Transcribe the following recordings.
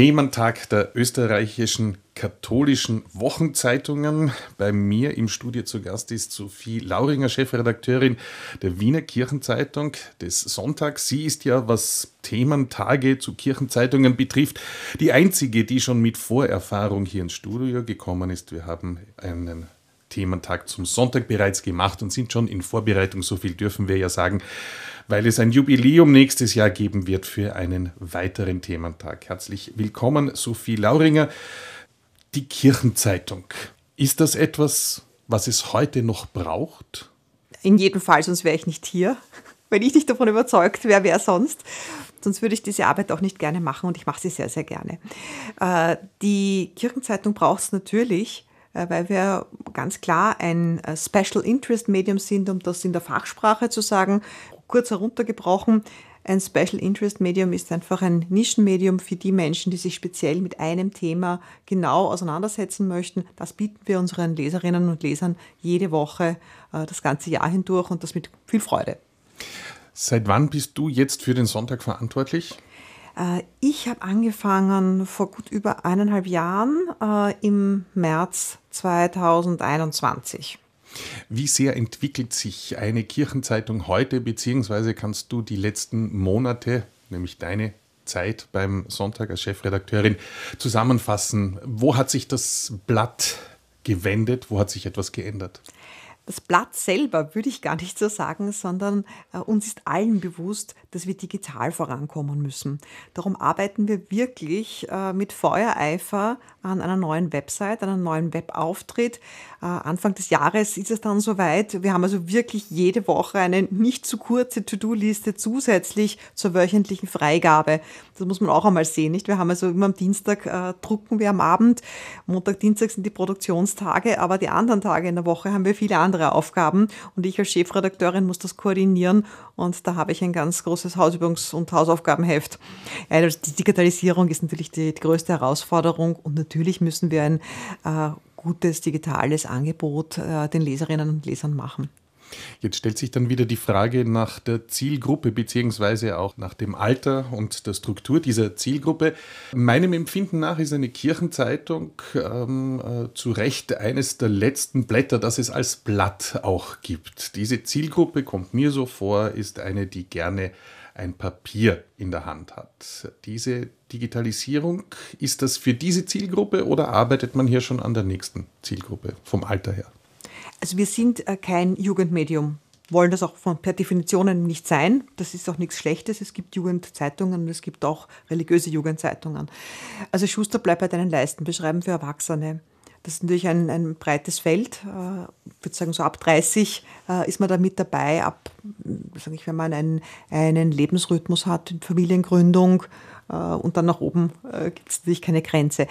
Thementag der österreichischen katholischen Wochenzeitungen. Bei mir im Studio zu Gast ist Sophie Lauringer, Chefredakteurin der Wiener Kirchenzeitung des Sonntags. Sie ist ja, was Thementage zu Kirchenzeitungen betrifft, die einzige, die schon mit Vorerfahrung hier ins Studio gekommen ist. Wir haben einen Thementag zum Sonntag bereits gemacht und sind schon in Vorbereitung. So viel dürfen wir ja sagen weil es ein Jubiläum nächstes Jahr geben wird für einen weiteren Thementag. Herzlich willkommen, Sophie Lauringer. Die Kirchenzeitung. Ist das etwas, was es heute noch braucht? In jedem Fall, sonst wäre ich nicht hier. Wenn ich nicht davon überzeugt wäre, wer sonst. Sonst würde ich diese Arbeit auch nicht gerne machen und ich mache sie sehr, sehr gerne. Äh, die Kirchenzeitung braucht es natürlich, äh, weil wir ganz klar ein äh, Special Interest Medium sind, um das in der Fachsprache zu sagen kurz heruntergebrochen, ein Special Interest Medium ist einfach ein Nischenmedium für die Menschen, die sich speziell mit einem Thema genau auseinandersetzen möchten. Das bieten wir unseren Leserinnen und Lesern jede Woche äh, das ganze Jahr hindurch und das mit viel Freude. Seit wann bist du jetzt für den Sonntag verantwortlich? Äh, ich habe angefangen vor gut über eineinhalb Jahren äh, im März 2021. Wie sehr entwickelt sich eine Kirchenzeitung heute, beziehungsweise kannst du die letzten Monate, nämlich deine Zeit beim Sonntag als Chefredakteurin, zusammenfassen? Wo hat sich das Blatt gewendet? Wo hat sich etwas geändert? Das Blatt selber würde ich gar nicht so sagen, sondern äh, uns ist allen bewusst, dass wir digital vorankommen müssen. Darum arbeiten wir wirklich äh, mit Feuereifer an einer neuen Website, an einem neuen Webauftritt. Äh, Anfang des Jahres ist es dann soweit. Wir haben also wirklich jede Woche eine nicht zu kurze To-Do-Liste zusätzlich zur wöchentlichen Freigabe. Das muss man auch einmal sehen, nicht? Wir haben also immer am Dienstag äh, drucken wir am Abend. Montag, Dienstag sind die Produktionstage, aber die anderen Tage in der Woche haben wir viele andere Aufgaben und ich als Chefredakteurin muss das koordinieren und da habe ich ein ganz großes Hausübungs- und Hausaufgabenheft. Also die Digitalisierung ist natürlich die, die größte Herausforderung und natürlich müssen wir ein äh, gutes digitales Angebot äh, den Leserinnen und Lesern machen. Jetzt stellt sich dann wieder die Frage nach der Zielgruppe beziehungsweise auch nach dem Alter und der Struktur dieser Zielgruppe. Meinem Empfinden nach ist eine Kirchenzeitung ähm, äh, zu Recht eines der letzten Blätter, das es als Blatt auch gibt. Diese Zielgruppe kommt mir so vor, ist eine, die gerne ein Papier in der Hand hat. Diese Digitalisierung, ist das für diese Zielgruppe oder arbeitet man hier schon an der nächsten Zielgruppe vom Alter her? Also wir sind äh, kein Jugendmedium, wollen das auch von, per Definition nicht sein. Das ist auch nichts Schlechtes. Es gibt Jugendzeitungen und es gibt auch religiöse Jugendzeitungen. Also Schuster bleibt bei deinen Leisten, beschreiben für Erwachsene. Das ist natürlich ein, ein breites Feld. Äh, ich würde sagen, so ab 30 äh, ist man da mit dabei. Ab, sage ich, wenn man einen, einen Lebensrhythmus hat, Familiengründung, äh, und dann nach oben äh, gibt es natürlich keine Grenze.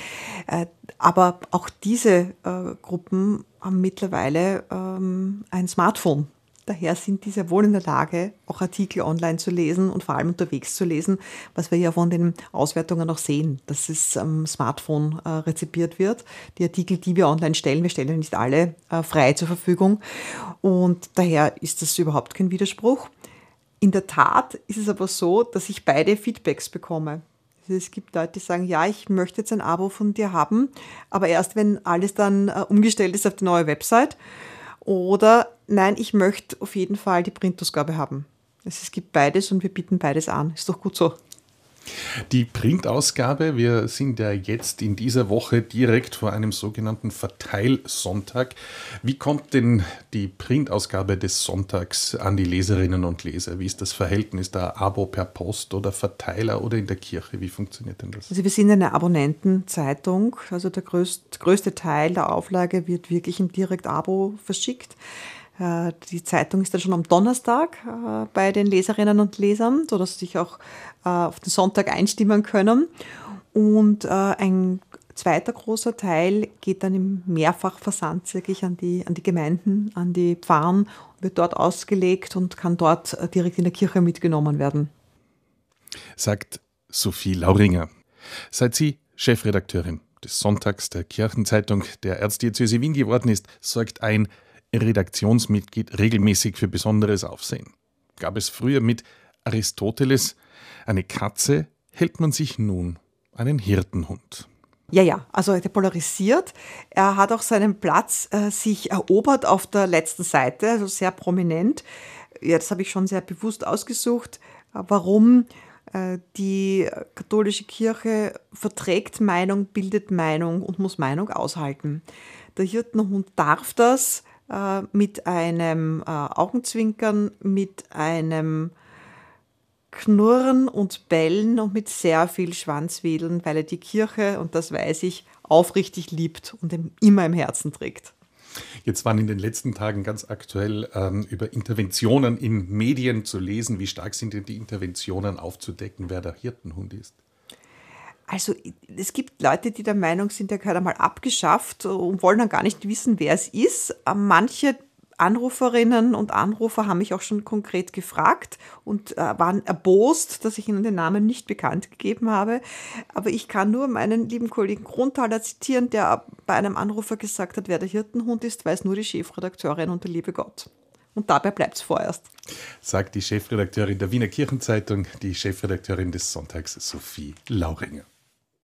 Äh, aber auch diese Gruppen haben mittlerweile ähm, ein Smartphone. Daher sind die sehr wohl in der Lage, auch Artikel online zu lesen und vor allem unterwegs zu lesen, was wir ja von den Auswertungen auch sehen, dass es am Smartphone äh, rezipiert wird. Die Artikel, die wir online stellen, wir stellen nicht alle äh, frei zur Verfügung und daher ist das überhaupt kein Widerspruch. In der Tat ist es aber so, dass ich beide Feedbacks bekomme. Also es gibt Leute, die sagen, ja, ich möchte jetzt ein Abo von dir haben, aber erst wenn alles dann äh, umgestellt ist auf die neue Website. Oder nein, ich möchte auf jeden Fall die Printausgabe haben. Es gibt beides und wir bieten beides an. Ist doch gut so. Die Printausgabe, wir sind ja jetzt in dieser Woche direkt vor einem sogenannten Verteilsonntag. Wie kommt denn die Printausgabe des Sonntags an die Leserinnen und Leser? Wie ist das Verhältnis da? Abo per Post oder Verteiler oder in der Kirche? Wie funktioniert denn das? Also wir sind eine Abonnentenzeitung. Also der größte, Teil der Auflage wird wirklich im Direkt-Abo verschickt. Äh, die Zeitung ist dann schon am Donnerstag äh, bei den Leserinnen und Lesern, sodass sie sich auch äh, auf den Sonntag einstimmen können. Und ein zweiter großer Teil geht dann im Mehrfachversand wirklich an die, an die Gemeinden, an die Pfarren, wird dort ausgelegt und kann dort direkt in der Kirche mitgenommen werden. Sagt Sophie Lauringer. Seit sie Chefredakteurin des Sonntags der Kirchenzeitung der Erzdiözese Wien geworden ist, sorgt ein Redaktionsmitglied regelmäßig für besonderes Aufsehen. Gab es früher mit Aristoteles eine Katze, hält man sich nun einen Hirtenhund. Ja, ja, also er polarisiert. Er hat auch seinen Platz äh, sich erobert auf der letzten Seite, also sehr prominent. Ja, das habe ich schon sehr bewusst ausgesucht. Warum? Äh, die katholische Kirche verträgt Meinung, bildet Meinung und muss Meinung aushalten. Der Hirtenhund darf das äh, mit einem äh, Augenzwinkern, mit einem Knurren und Bellen und mit sehr viel Schwanzwedeln, weil er die Kirche, und das weiß ich, aufrichtig liebt und immer im Herzen trägt. Jetzt waren in den letzten Tagen ganz aktuell ähm, über Interventionen in Medien zu lesen. Wie stark sind denn die Interventionen aufzudecken, wer der Hirtenhund ist? Also es gibt Leute, die der Meinung sind, der gehört einmal abgeschafft und wollen dann gar nicht wissen, wer es ist. Manche Anruferinnen und Anrufer haben mich auch schon konkret gefragt und äh, waren erbost, dass ich ihnen den Namen nicht bekannt gegeben habe. Aber ich kann nur meinen lieben Kollegen Grundthaler zitieren, der bei einem Anrufer gesagt hat, wer der Hirtenhund ist, weiß nur die Chefredakteurin und der liebe Gott. Und dabei bleibt es vorerst. Sagt die Chefredakteurin der Wiener Kirchenzeitung, die Chefredakteurin des Sonntags Sophie Lauringer.